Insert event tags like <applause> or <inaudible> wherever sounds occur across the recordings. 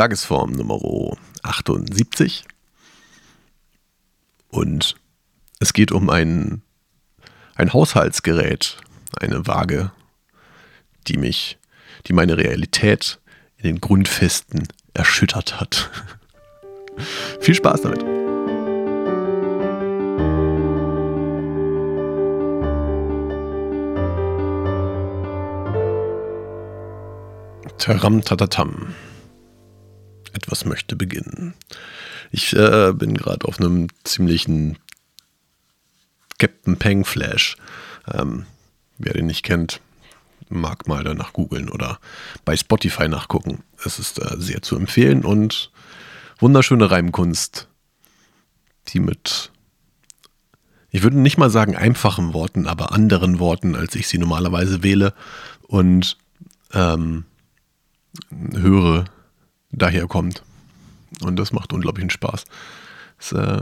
Tagesform Nummer 78. Und es geht um ein, ein Haushaltsgerät, eine Waage, die mich, die meine Realität in den Grundfesten erschüttert hat. <laughs> Viel Spaß damit. Taram tatatam. Etwas möchte beginnen. Ich äh, bin gerade auf einem ziemlichen Captain Peng Flash. Ähm, wer den nicht kennt, mag mal danach googeln oder bei Spotify nachgucken. Es ist äh, sehr zu empfehlen und wunderschöne Reimkunst, die mit, ich würde nicht mal sagen einfachen Worten, aber anderen Worten, als ich sie normalerweise wähle und ähm, höre, daherkommt. Und das macht unglaublichen Spaß. Ist, äh,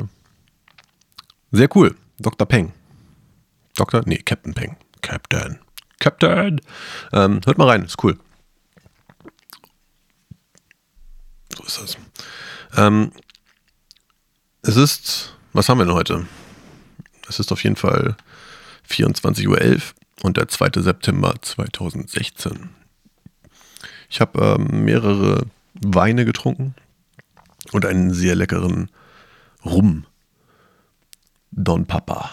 sehr cool. Dr. Peng. Dr. Nee, Captain Peng. Captain. Captain. Ähm, hört mal rein, ist cool. So ist das. Ähm, es ist, was haben wir denn heute? Es ist auf jeden Fall 24.11 Uhr und der 2. September 2016. Ich habe ähm, mehrere Weine getrunken und einen sehr leckeren Rum. Don Papa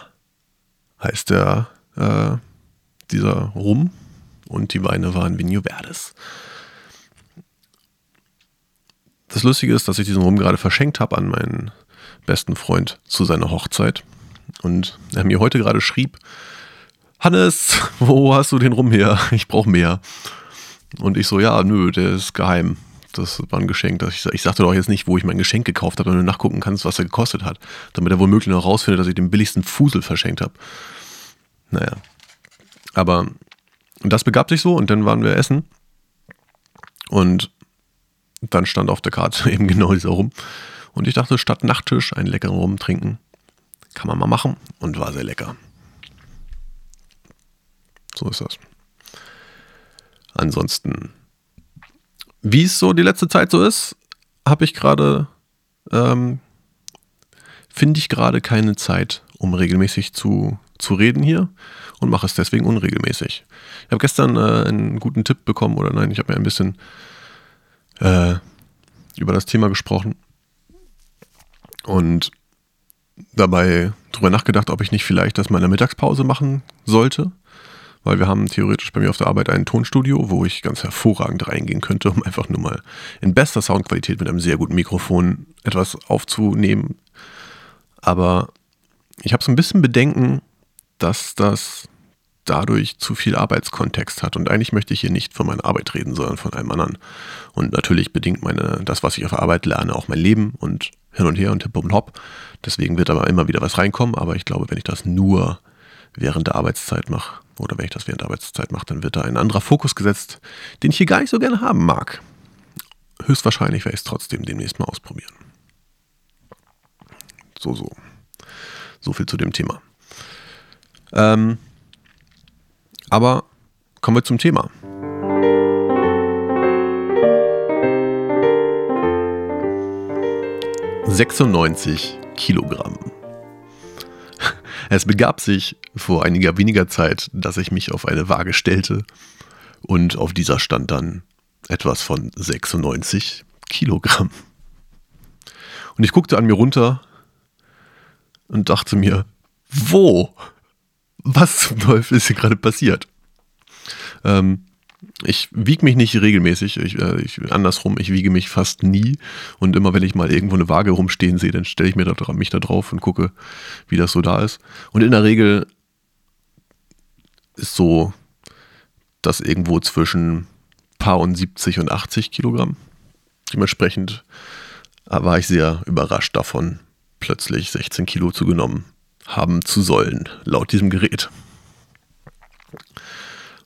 heißt der, äh, dieser Rum und die Weine waren Vinho Verdes. Das Lustige ist, dass ich diesen Rum gerade verschenkt habe an meinen besten Freund zu seiner Hochzeit und er mir heute gerade schrieb, Hannes, wo hast du den Rum her? Ich brauche mehr. Und ich so, ja, nö, der ist geheim. Das war ein Geschenk. Ich, ich sagte doch jetzt nicht, wo ich mein Geschenk gekauft habe, wenn du nachgucken kannst, was er gekostet hat. Damit er womöglich noch rausfindet, dass ich den billigsten Fusel verschenkt habe. Naja. Aber das begab sich so und dann waren wir essen. Und dann stand auf der Karte <laughs> eben genau dieser Rum. Und ich dachte, statt Nachttisch einen leckeren Rum trinken, kann man mal machen. Und war sehr lecker. So ist das. Ansonsten, wie es so die letzte Zeit so ist, habe ich gerade, ähm, finde ich gerade keine Zeit, um regelmäßig zu, zu reden hier und mache es deswegen unregelmäßig. Ich habe gestern äh, einen guten Tipp bekommen, oder nein, ich habe mir ein bisschen äh, über das Thema gesprochen und dabei darüber nachgedacht, ob ich nicht vielleicht das mal in der Mittagspause machen sollte weil wir haben theoretisch bei mir auf der Arbeit ein Tonstudio, wo ich ganz hervorragend reingehen könnte, um einfach nur mal in bester Soundqualität mit einem sehr guten Mikrofon etwas aufzunehmen. Aber ich habe so ein bisschen Bedenken, dass das dadurch zu viel Arbeitskontext hat. Und eigentlich möchte ich hier nicht von meiner Arbeit reden, sondern von einem anderen. Und natürlich bedingt meine, das, was ich auf der Arbeit lerne, auch mein Leben und hin und her und hip und hopp. Deswegen wird aber immer wieder was reinkommen. Aber ich glaube, wenn ich das nur während der Arbeitszeit mache, oder wenn ich das während der Arbeitszeit mache, dann wird da ein anderer Fokus gesetzt, den ich hier gar nicht so gerne haben mag. Höchstwahrscheinlich werde ich es trotzdem demnächst mal ausprobieren. So, so. So viel zu dem Thema. Ähm, aber kommen wir zum Thema. Sechsundneunzig Kilogramm. Es begab sich vor einiger weniger Zeit, dass ich mich auf eine Waage stellte und auf dieser stand dann etwas von 96 Kilogramm. Und ich guckte an mir runter und dachte mir, wo? Was zum Teufel ist hier gerade passiert? Ähm, ich wiege mich nicht regelmäßig, ich, äh, ich, andersrum, ich wiege mich fast nie. Und immer wenn ich mal irgendwo eine Waage rumstehen sehe, dann stelle ich mir da, mich da drauf und gucke, wie das so da ist. Und in der Regel ist so, dass irgendwo zwischen paar und 70 und 80 Kilogramm. Dementsprechend war ich sehr überrascht davon, plötzlich 16 Kilo zugenommen haben zu sollen, laut diesem Gerät.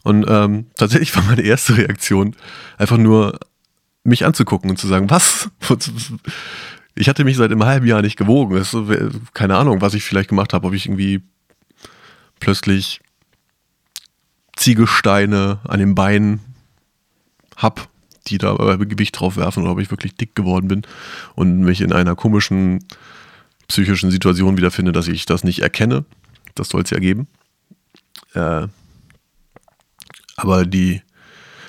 Und ähm, tatsächlich war meine erste Reaktion einfach nur, mich anzugucken und zu sagen, was? Ich hatte mich seit einem halben Jahr nicht gewogen. Das ist, keine Ahnung, was ich vielleicht gemacht habe, ob ich irgendwie plötzlich Ziegelsteine an den Beinen hab, die da Gewicht drauf werfen oder ob ich wirklich dick geworden bin und mich in einer komischen psychischen Situation wiederfinde, dass ich das nicht erkenne. Das soll es ja geben. Äh, aber die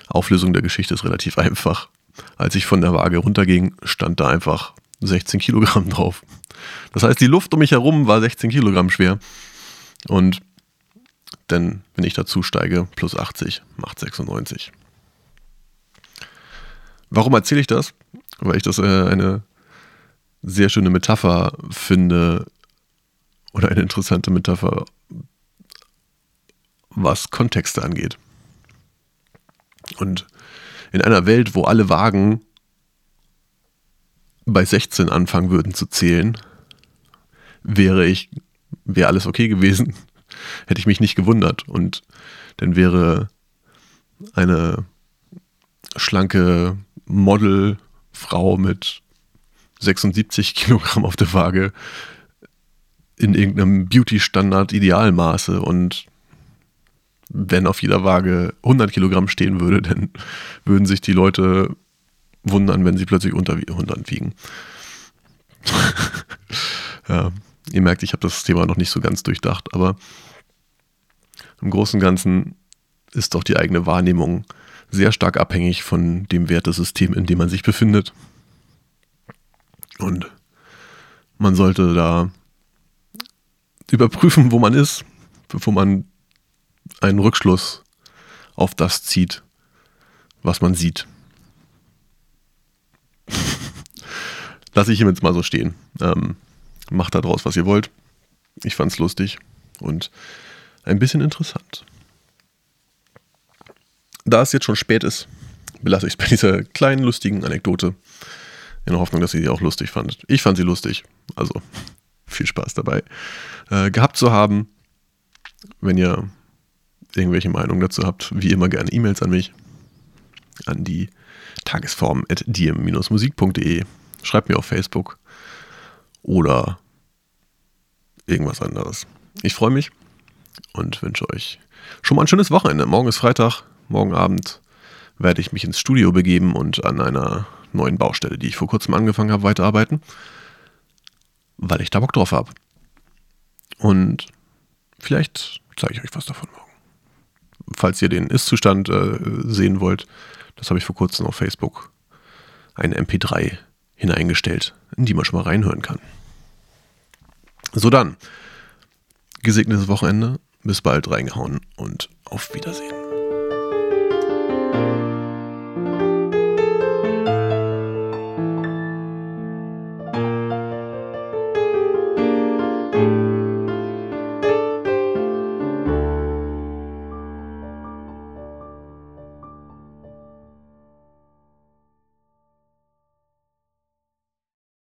Auflösung der Geschichte ist relativ einfach. Als ich von der Waage runterging, stand da einfach 16 Kilogramm drauf. Das heißt, die Luft um mich herum war 16 Kilogramm schwer. Und denn wenn ich dazu steige, plus 80 macht 96. Warum erzähle ich das? Weil ich das äh, eine sehr schöne Metapher finde oder eine interessante Metapher, was Kontexte angeht. Und in einer Welt, wo alle Wagen bei 16 anfangen würden zu zählen, wäre ich, wäre alles okay gewesen, <laughs> hätte ich mich nicht gewundert. Und dann wäre eine schlanke Modelfrau mit 76 <laughs> Kilogramm auf der Waage in irgendeinem Beauty-Standard Idealmaße und wenn auf jeder Waage 100 Kilogramm stehen würde, dann würden sich die Leute wundern, wenn sie plötzlich unter 100 wiegen. <laughs> ja, ihr merkt, ich habe das Thema noch nicht so ganz durchdacht, aber im Großen und Ganzen ist doch die eigene Wahrnehmung sehr stark abhängig von dem Wertesystem, in dem man sich befindet. Und man sollte da überprüfen, wo man ist, bevor man einen Rückschluss auf das zieht, was man sieht. <laughs> Lasse ich jetzt mal so stehen. Ähm, macht daraus, was ihr wollt. Ich fand's lustig und ein bisschen interessant. Da es jetzt schon spät ist, belasse ich es bei dieser kleinen, lustigen Anekdote. In der Hoffnung, dass ihr sie auch lustig fandet. Ich fand sie lustig. Also viel Spaß dabei äh, gehabt zu haben. Wenn ihr irgendwelche Meinungen dazu habt, wie immer gerne E-Mails an mich. An die tagesform at dm-musik.de. Schreibt mir auf Facebook. Oder irgendwas anderes. Ich freue mich und wünsche euch schon mal ein schönes Wochenende. Morgen ist Freitag. Morgen Abend werde ich mich ins Studio begeben und an einer neuen Baustelle, die ich vor kurzem angefangen habe, weiterarbeiten, weil ich da Bock drauf habe. Und vielleicht zeige ich euch was davon morgen. Falls ihr den Ist-Zustand äh, sehen wollt, das habe ich vor kurzem auf Facebook eine MP3 hineingestellt, in die man schon mal reinhören kann. So dann, gesegnetes Wochenende, bis bald reingehauen und auf Wiedersehen.